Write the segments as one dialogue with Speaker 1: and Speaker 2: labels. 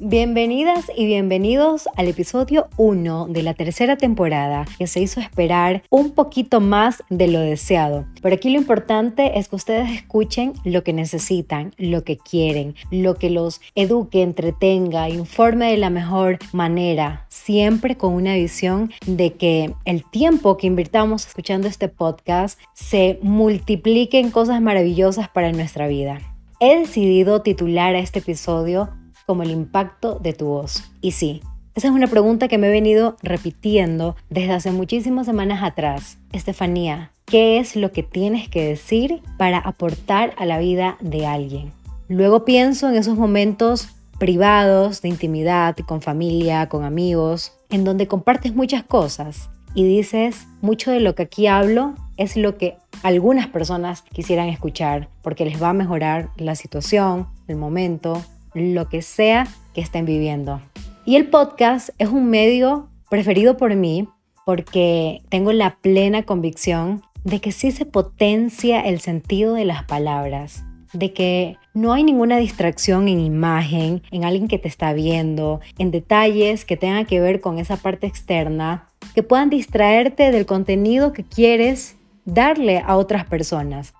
Speaker 1: Bienvenidas y bienvenidos al episodio 1 de la tercera temporada que se hizo esperar un poquito más de lo deseado. Pero aquí lo importante es que ustedes escuchen lo que necesitan, lo que quieren, lo que los eduque, entretenga, informe de la mejor manera, siempre con una visión de que el tiempo que invirtamos escuchando este podcast se multiplique en cosas maravillosas para nuestra vida. He decidido titular a este episodio como el impacto de tu voz? Y sí, esa es una pregunta que me he venido repitiendo desde hace muchísimas semanas atrás. Estefanía, ¿qué es lo que tienes que decir para aportar a la vida de alguien? Luego pienso en esos momentos privados, de intimidad, con familia, con amigos, en donde compartes muchas cosas y dices, mucho de lo que aquí hablo es lo que algunas personas quisieran escuchar porque les va a mejorar la situación, el momento, lo que sea que estén viviendo. Y el podcast es un medio preferido por mí porque tengo la plena convicción de que sí se potencia el sentido de las palabras, de que no hay ninguna distracción en imagen, en alguien que te está viendo, en detalles que tengan que ver con esa parte externa, que puedan distraerte del contenido que quieres darle a otras personas.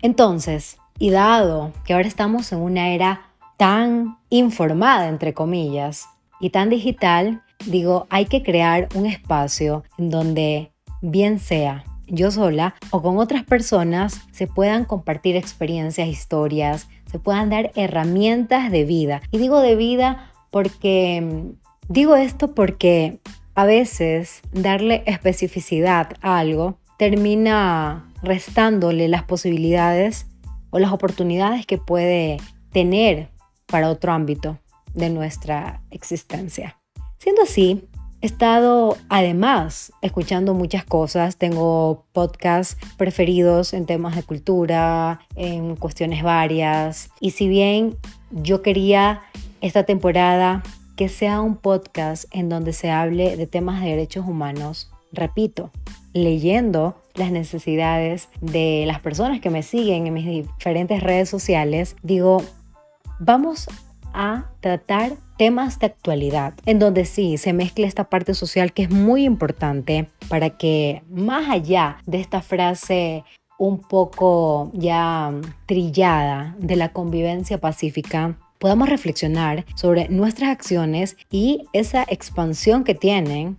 Speaker 1: Entonces, y dado que ahora estamos en una era tan informada, entre comillas, y tan digital, digo, hay que crear un espacio en donde, bien sea yo sola o con otras personas, se puedan compartir experiencias, historias, se puedan dar herramientas de vida. Y digo de vida porque, digo esto porque a veces darle especificidad a algo termina restándole las posibilidades o las oportunidades que puede tener para otro ámbito de nuestra existencia. Siendo así, he estado además escuchando muchas cosas, tengo podcasts preferidos en temas de cultura, en cuestiones varias, y si bien yo quería esta temporada que sea un podcast en donde se hable de temas de derechos humanos, repito, leyendo las necesidades de las personas que me siguen en mis diferentes redes sociales, digo, vamos a tratar temas de actualidad, en donde sí se mezcla esta parte social que es muy importante para que más allá de esta frase un poco ya trillada de la convivencia pacífica, podamos reflexionar sobre nuestras acciones y esa expansión que tienen,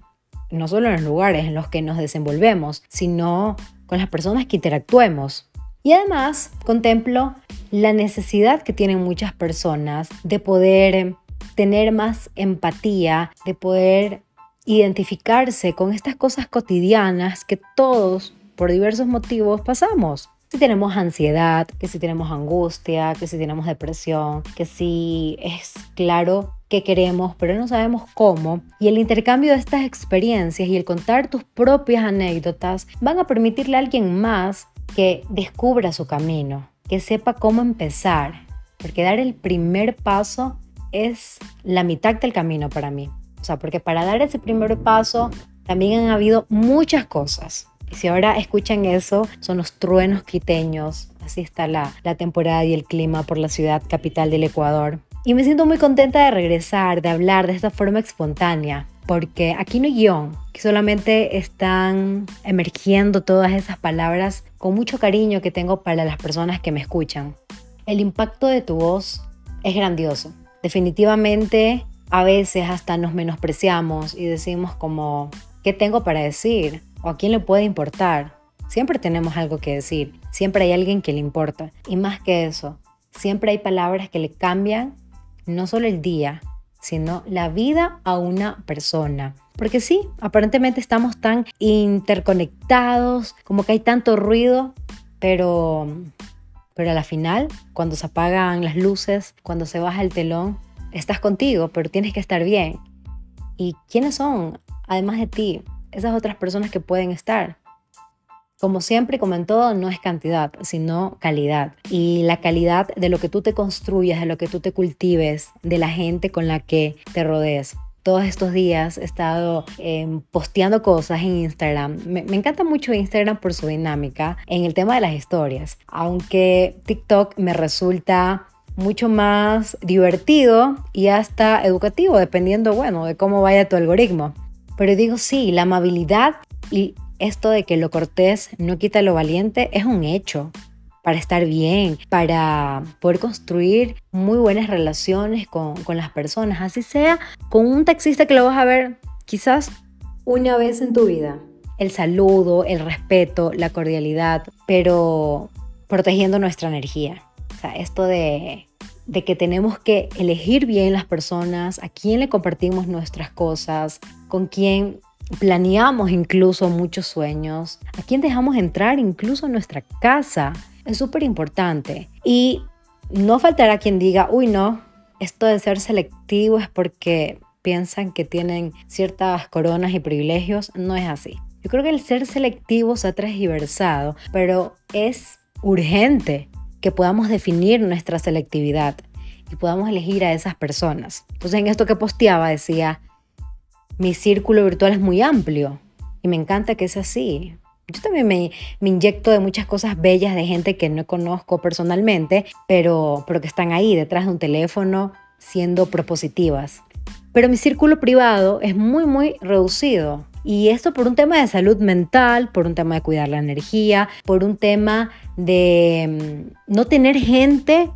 Speaker 1: no solo en los lugares en los que nos desenvolvemos, sino con las personas que interactuemos. Y además contemplo la necesidad que tienen muchas personas de poder tener más empatía, de poder identificarse con estas cosas cotidianas que todos, por diversos motivos, pasamos. Si tenemos ansiedad, que si tenemos angustia, que si tenemos depresión, que si es claro que queremos, pero no sabemos cómo. Y el intercambio de estas experiencias y el contar tus propias anécdotas van a permitirle a alguien más que descubra su camino, que sepa cómo empezar, porque dar el primer paso es la mitad del camino para mí. O sea, porque para dar ese primer paso también han habido muchas cosas. Y si ahora escuchan eso, son los truenos quiteños. Así está la, la temporada y el clima por la ciudad capital del Ecuador. Y me siento muy contenta de regresar, de hablar de esta forma espontánea, porque aquí no hay guion, solamente están emergiendo todas esas palabras con mucho cariño que tengo para las personas que me escuchan. El impacto de tu voz es grandioso. Definitivamente a veces hasta nos menospreciamos y decimos como, ¿qué tengo para decir? ¿O a quién le puede importar? Siempre tenemos algo que decir, siempre hay alguien que le importa. Y más que eso, siempre hay palabras que le cambian no solo el día, sino la vida a una persona. Porque sí, aparentemente estamos tan interconectados, como que hay tanto ruido, pero, pero a la final, cuando se apagan las luces, cuando se baja el telón, estás contigo, pero tienes que estar bien. ¿Y quiénes son, además de ti, esas otras personas que pueden estar? Como siempre, como en todo, no es cantidad, sino calidad. Y la calidad de lo que tú te construyas, de lo que tú te cultives, de la gente con la que te rodees todos estos días he estado em, posteando cosas en Instagram. Me, me, encanta mucho Instagram por su dinámica en el tema de las historias, aunque TikTok me resulta mucho más divertido y hasta educativo, dependiendo, bueno, de cómo vaya tu algoritmo. Pero digo, sí, la amabilidad y esto de que lo cortés no quita lo valiente es un hecho para estar bien, para poder construir muy buenas relaciones con, las personas, así sea con un taxista que lo vas a ver quizás una vez en tu vida. El saludo, el respeto, la cordialidad, pero protegiendo nuestra energía. O sea, esto de, de que tenemos que elegir bien las personas, a quién le compartimos nuestras cosas, con quién planeamos incluso muchos sueños, a quién dejamos entrar incluso en nuestra casa. Es súper importante. Y no faltará quien diga, uy, no, esto de ser selectivo es porque piensan que tienen ciertas coronas y privilegios. No es así. Yo creo que el ser selectivo se ha transversado, pero es urgente que podamos definir nuestra selectividad y podamos elegir a esas personas. Entonces en esto que posteaba decía, mi círculo virtual es muy amplio y me encanta que sea así. Yo también me, me, inyecto de muchas cosas bellas de gente que no conozco personalmente, pero, pero que están ahí detrás de un teléfono siendo propositivas. Pero mi círculo privado es muy, muy reducido. Y esto por un tema de salud mental, por un tema de cuidar la energía, por un tema de mm, no tener gente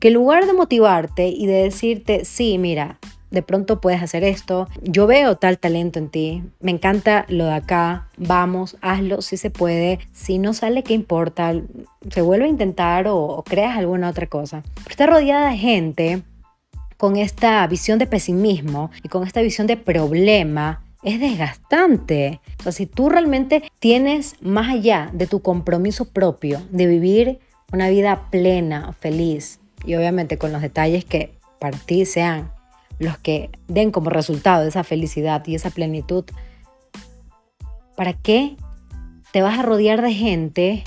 Speaker 1: que en lugar de motivarte y de decirte, sí, mira, de pronto puedes hacer esto, yo veo tal talento en ti, me encanta lo de acá, vamos, hazlo si se puede, si no sale, ¿qué importa? Se vuelve a intentar o, creas alguna otra cosa. Pero está rodeada de gente con esta visión de pesimismo y con esta visión de problema es desgastante. O sea, si tú realmente tienes más allá de tu compromiso propio de vivir una vida plena, feliz y obviamente con los detalles que para ti sean los que den como resultado esa felicidad y esa plenitud, ¿para qué te vas a rodear de gente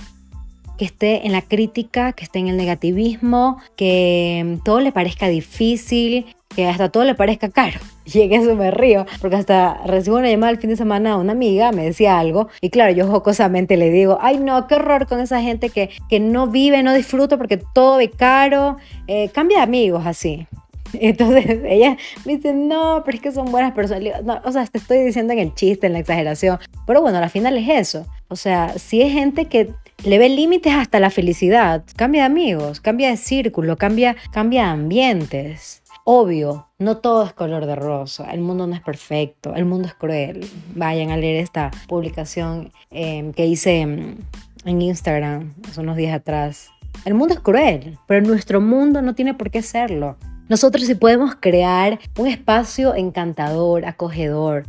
Speaker 1: que esté en la crítica, que esté en el negativismo, que todo le parezca difícil, que hasta todo le parezca caro. Y en eso me río, porque hasta recibo una llamada el fin de semana a una amiga, me decía algo, y claro, yo jocosamente le digo, ay no, qué horror con esa gente que, que no vive, no disfruta porque todo ve caro, eh, cambia de amigos así. Entonces ella me dice, no, pero es que son buenas personas. No, o sea, te estoy diciendo en el chiste, en la exageración. Pero bueno, al final es eso. O sea, si es gente que le ve límites hasta la felicidad, cambia de amigos, cambia de círculo, cambia, cambia de ambientes. Obvio, no todo es color de rosa, el mundo no es perfecto, el mundo es cruel. Vayan a leer esta publicación em, que hice en Instagram hace unos días atrás. El mundo es cruel, pero nuestro mundo no tiene por qué serlo. Nosotros sí podemos crear un espacio encantador, acogedor,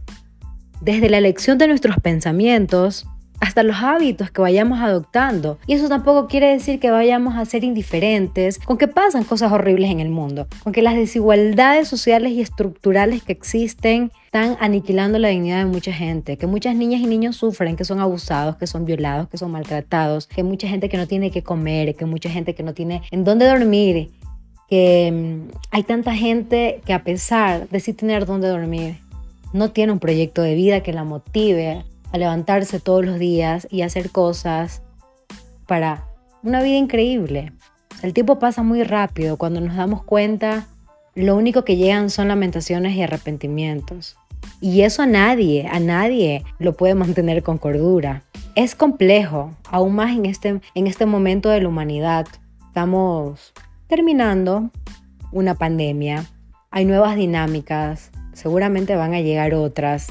Speaker 1: desde la elección de nuestros pensamientos hasta los hábitos que vayamos adoptando. Y eso tampoco quiere decir que vayamos a ser indiferentes con que pasan cosas horribles en el mundo, con que las desigualdades sociales y estructurales que existen están aniquilando la dignidad de mucha gente, que muchas niñas y niños sufren, que son abusados, que son violados, que son maltratados, que mucha gente que no tiene que comer, que mucha gente que no tiene en dónde dormir que mm, hay tanta gente que a pesar de sí tener donde dormir, no tiene un proyecto de vida que la motive a levantarse todos los días y hacer cosas para una vida increíble. El tiempo pasa muy rápido. Cuando nos damos cuenta, lo único que llegan son lamentaciones y arrepentimientos. Y eso a nadie, a nadie lo puede mantener con cordura. Es complejo, aún más en este, en este momento de la humanidad. Estamos terminando una pandemia, hay nuevas dinámicas, seguramente van a llegar otras.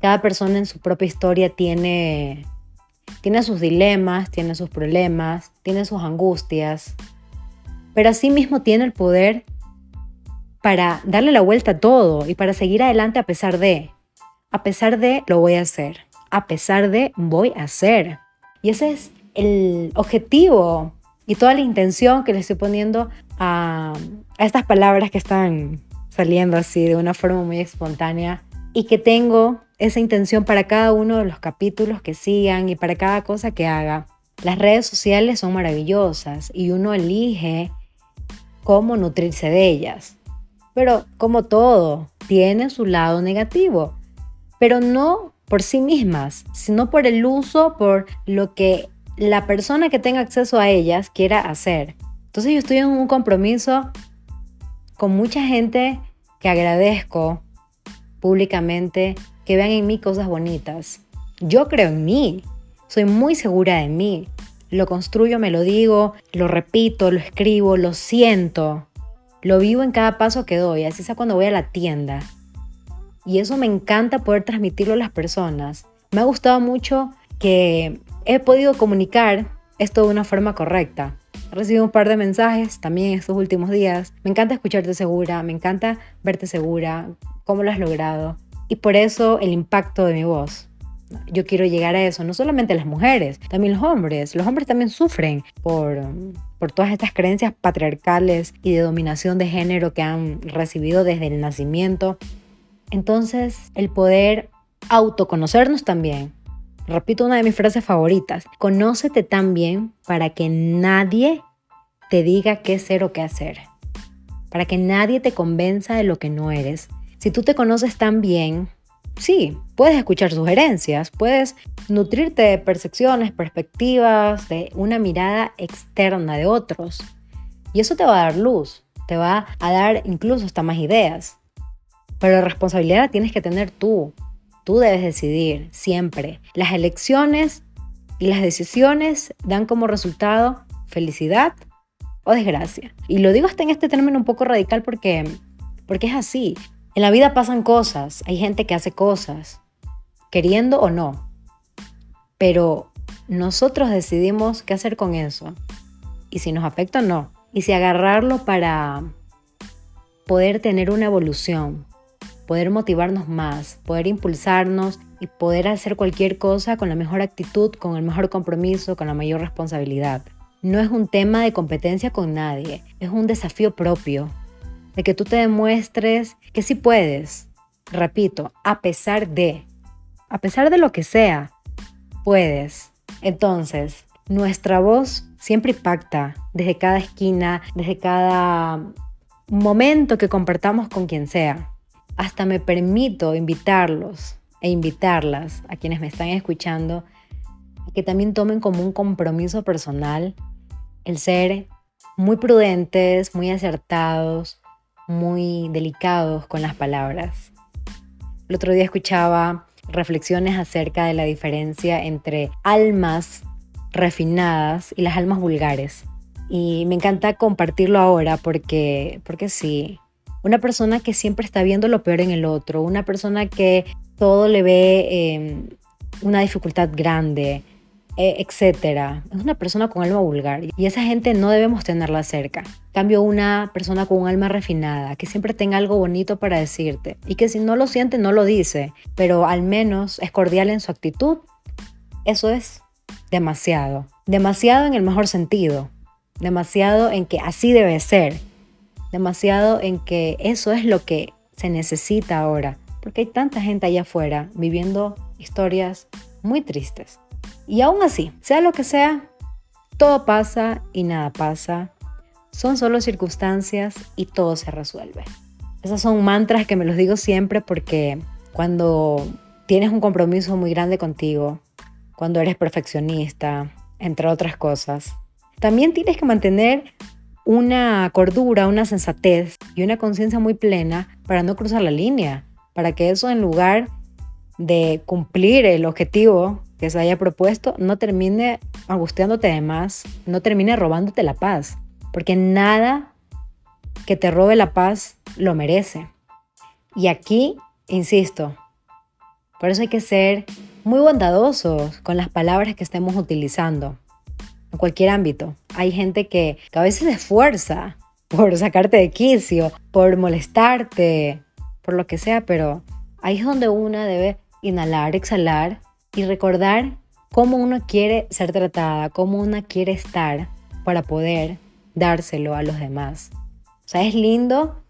Speaker 1: Cada persona en su propia historia tiene, tiene sus dilemas, tiene sus problemas, tiene sus angustias, pero asimismo tiene el poder para darle la vuelta a todo y para seguir adelante a pesar de. A pesar de, lo voy a hacer. A pesar de, voy a hacer. Y ese es el objetivo y toda la intención que le estoy poniendo a, estas palabras que están saliendo así de una forma muy espontánea y que tengo esa intención para cada uno de los capítulos que sigan y para cada cosa que haga. Las redes sociales son maravillosas y uno elige cómo nutrirse de ellas. Pero como todo, tiene su lado negativo, pero no por sí mismas, sino por el uso, por lo que la persona que tenga acceso a ellas quiera hacer. Entonces yo estoy en un compromiso con mucha gente que agradezco públicamente que vean en mí cosas bonitas. Yo creo en mí, soy muy segura de mí. Lo construyo, me lo digo, lo repito, lo escribo, lo siento. Lo vivo en cada paso que doy, así sea cuando voy a la tienda. Y eso me encanta poder transmitirlo a las personas. Me ha gustado mucho que he podido comunicar esto de una forma correcta. He recibido un par de mensajes también estos últimos días. Me encanta escucharte segura, me encanta verte segura, cómo lo has logrado. Y por eso el impacto de mi voz. Yo quiero llegar a eso, no solamente las mujeres, también los hombres. Los hombres también sufren por, por todas estas creencias patriarcales y de dominación de género que han recibido desde el nacimiento. Entonces, el poder autoconocernos también. Repito una de mis frases favoritas. Conócete tan bien para que nadie te diga qué ser o qué hacer. Para que nadie te convenza de lo que no eres. Si tú te conoces tan bien, sí, puedes escuchar sugerencias, puedes nutrirte de percepciones, perspectivas, de una mirada externa de otros. Y eso te va a dar luz, te va a dar incluso hasta más ideas. Pero la responsabilidad la tienes que tener tú. Tú debes decidir siempre. Las elecciones y las decisiones dan como resultado felicidad o desgracia. Y lo digo hasta en este término un poco radical porque, porque es así. En la vida pasan cosas, hay gente que hace cosas, queriendo o no. Pero nosotros decidimos qué hacer con eso. Y si nos afecta o no. Y si agarrarlo para poder tener una evolución, poder motivarnos más, poder impulsarnos y poder hacer cualquier cosa con la mejor actitud, con el mejor compromiso, con la mayor responsabilidad. No es un tema de competencia con nadie, es un desafío propio, de que tú te demuestres que sí puedes. Repito, a pesar de, a pesar de lo que sea, puedes. Entonces, nuestra voz siempre impacta desde cada esquina, desde cada momento que compartamos con quien sea. Hasta me permito invitarlos e invitarlas a quienes me están escuchando que también tomen como un compromiso personal el ser muy prudentes, muy acertados, muy delicados con las palabras. El otro día escuchaba reflexiones acerca de la diferencia entre almas refinadas y las almas vulgares. Y me encanta compartirlo ahora porque, porque sí, una persona que siempre está viendo lo peor en el otro, una persona que todo le ve em, una dificultad grande, e, etcétera. Es una persona con alma vulgar y esa gente no debemos tenerla cerca. Cambio una persona con un alma refinada, que siempre tenga algo bonito para decirte y que si no lo siente no lo dice, pero al menos es cordial en su actitud. Eso es demasiado. Demasiado en el mejor sentido. Demasiado en que así debe ser. Demasiado en que eso es lo que se necesita ahora. Porque hay tanta gente allá afuera viviendo historias muy tristes. Y aún así, sea lo que sea, todo pasa y nada pasa. Son solo circunstancias y todo se resuelve. Esas son mantras que me los digo siempre porque cuando tienes un compromiso muy grande contigo, cuando eres perfeccionista, entre otras cosas, también tienes que mantener una cordura, una sensatez y una conciencia muy plena para no cruzar la línea, para que eso en lugar de cumplir el objetivo que se haya propuesto no termine angustiándote de más, no termine robándote la paz, porque nada que te robe la paz lo merece. Y aquí, insisto, por eso hay que ser muy bondadosos con las palabras que estemos utilizando en cualquier ámbito. Hay gente que, que a veces se esfuerza por sacarte de quicio, por molestarte, por lo que sea, pero ahí es donde una debe inhalar, exhalar y recordar cómo uno quiere ser tratada, cómo uno quiere estar para poder dárselo a los demás. O sea, es lindo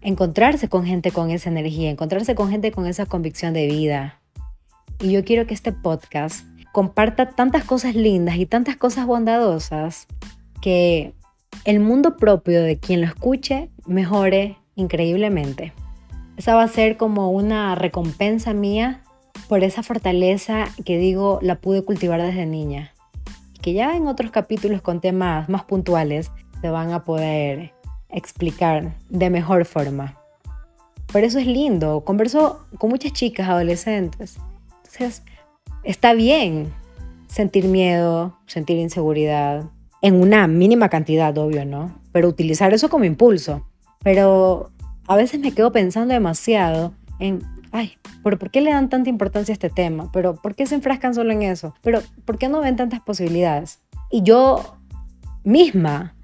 Speaker 1: encontrarse con gente con esa energía, encontrarse con gente con esa convicción de vida. Y yo quiero que este podcast comparta tantas cosas lindas y tantas cosas bondadosas que el mundo propio de quien lo escuche mejore increíblemente. Esa va a ser como una recompensa mía por esa fortaleza que digo la pude cultivar desde niña. Que ya en otros capítulos con temas más puntuales te van a poder explicar de mejor forma. Por eso es lindo. Converso con muchas chicas adolescentes. Entonces, está bien sentir miedo, sentir inseguridad, en una mínima cantidad, obvio, ¿no? Pero utilizar eso como impulso. Pero a veces me quedo pensando demasiado en, ay, ¿pero por qué le dan tanta importancia a este tema? ¿Pero por qué se enfrascan solo en eso? ¿Pero por qué no ven tantas posibilidades? Y yo misma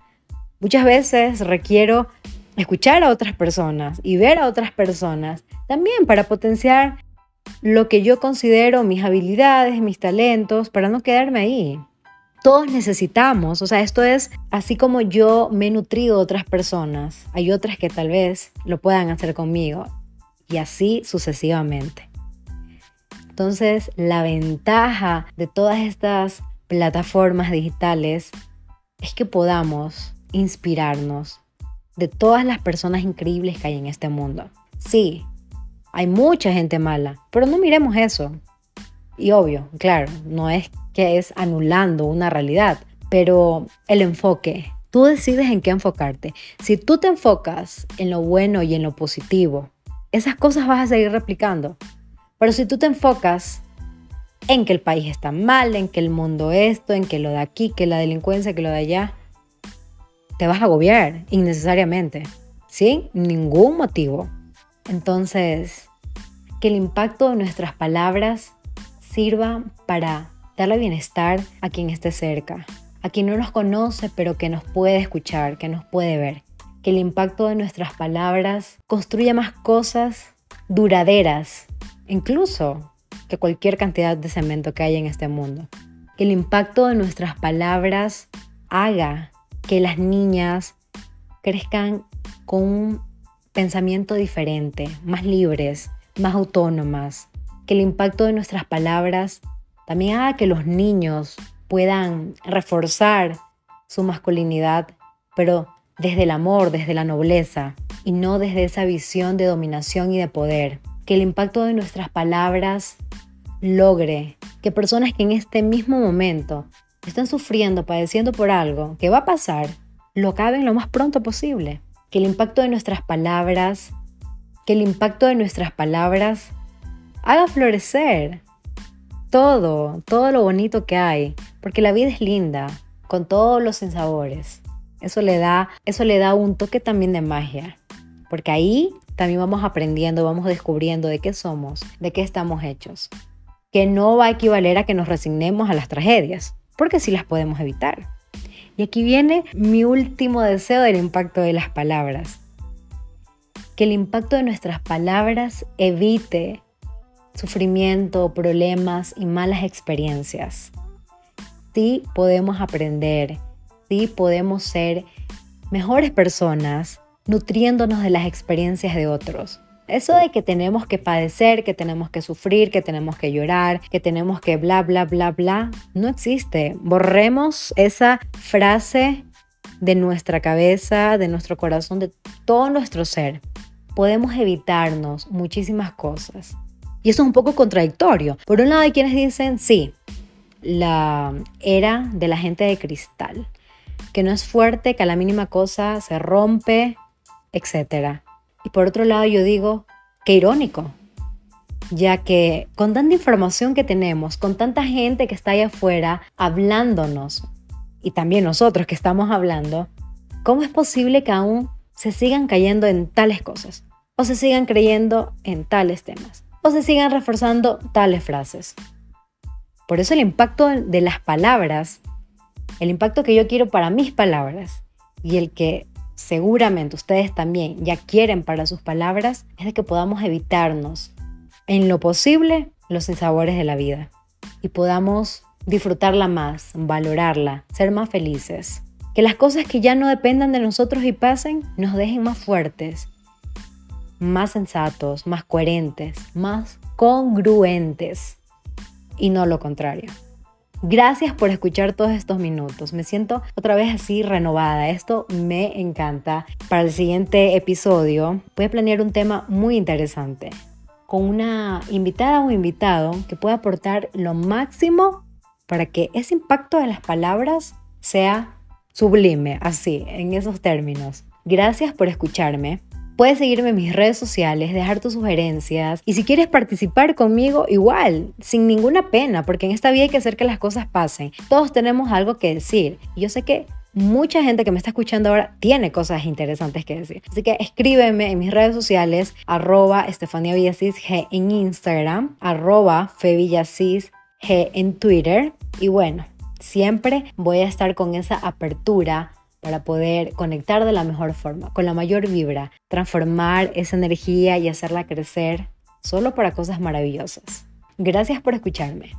Speaker 1: muchas veces requiero escuchar a otras personas y ver a otras personas también para potenciar lo que yo considero mis habilidades, mis talentos, para no quedarme ahí. Todos necesitamos, o sea, esto es así como yo me he nutrido de otras personas, hay otras que tal vez lo puedan hacer conmigo y así sucesivamente. Entonces, la ventaja de todas estas plataformas digitales es que podamos inspirarnos de todas las personas increíbles que hay en este mundo. Sí, hay mucha gente mala, pero no miremos eso. Y obvio, claro, no es que es anulando una realidad, pero el enfoque, tú decides en qué enfocarte. Si tú te enfocas en lo bueno y en lo positivo, esas cosas vas a seguir replicando. Pero si tú te enfocas en que el país está mal, en que el mundo esto, en que lo de aquí, que la delincuencia, que lo de allá, te vas a agobiar innecesariamente, sin ningún motivo. Entonces, que el impacto de nuestras palabras sirva para darle bienestar a quien esté cerca, a quien no nos conoce pero que nos puede escuchar, que nos puede ver. Que el impacto de nuestras palabras construya más cosas duraderas, incluso que cualquier cantidad de cemento que haya en este mundo. Que el impacto de nuestras palabras haga que las niñas crezcan con un pensamiento diferente, más libres, más autónomas, que el impacto de nuestras palabras también haga que los niños puedan reforzar su masculinidad, pero desde el amor, desde la nobleza, y no desde esa visión de dominación y de poder. Que el impacto de nuestras palabras logre que personas que en este mismo momento están sufriendo, padeciendo por algo que va a pasar, lo acaben lo más pronto posible. Que el impacto de nuestras palabras, que el impacto de nuestras palabras haga florecer todo, todo lo bonito que hay, porque la vida es linda, con todos los sinsabores. Eso le da, eso le da un toque también de magia, porque ahí también vamos aprendiendo, vamos descubriendo de qué somos, de qué estamos hechos, que no va a equivaler a que nos resignemos a las tragedias, porque sí las podemos evitar. Y aquí viene mi último deseo del impacto de las palabras. Que el impacto de nuestras palabras evite sufrimiento, problemas y malas experiencias. Sí podemos aprender, sí podemos ser mejores personas nutriéndonos de las experiencias de otros. Eso de que tenemos que padecer, que tenemos que sufrir, que tenemos que llorar, que tenemos que bla, bla, bla, bla, no existe. Borremos esa frase de nuestra cabeza, de nuestro corazón, de todo nuestro ser. Podemos evitarnos muchísimas cosas. Y eso es un poco contradictorio. Por un lado hay quienes dicen, sí, la era de la gente de cristal, que no es fuerte, que a la mínima cosa se rompe, etc. Y por otro lado yo digo, qué irónico, ya que con tanta información que tenemos, con tanta gente que está allá afuera hablándonos, y también nosotros que estamos hablando, ¿cómo es posible que aún se sigan cayendo en tales cosas? O se sigan creyendo en tales temas? O se sigan reforzando tales frases? Por eso el impacto de las palabras, el impacto que yo quiero para mis palabras y el que seguramente ustedes también ya quieren para sus palabras, es de que podamos evitarnos en lo posible los insabores de la vida y podamos disfrutarla más, valorarla, ser más felices. Que las cosas que ya no dependan de nosotros y pasen nos dejen más fuertes, más sensatos, más coherentes, más congruentes y no lo contrario. Gracias por escuchar todos estos minutos. Me siento otra vez así renovada. Esto me encanta. Para el siguiente episodio voy a planear un tema muy interesante con una invitada o invitado que pueda aportar lo máximo para que ese impacto de las palabras sea sublime, así, en esos términos. Gracias por escucharme. Puedes seguirme en mis redes sociales, dejar tus sugerencias y si quieres participar conmigo igual, sin ninguna pena, porque en esta vida hay que hacer que las cosas pasen. Todos tenemos algo que decir. Y yo sé que mucha gente que me está escuchando ahora tiene cosas interesantes que decir. Así que escríbeme en mis redes sociales, arroba Estefania G en Instagram, arroba Fevillasis G en Twitter. Y bueno, siempre voy a estar con esa apertura para poder conectar de la mejor forma, con la mayor vibra, transformar esa energía y hacerla crecer solo para cosas maravillosas. Gracias por escucharme.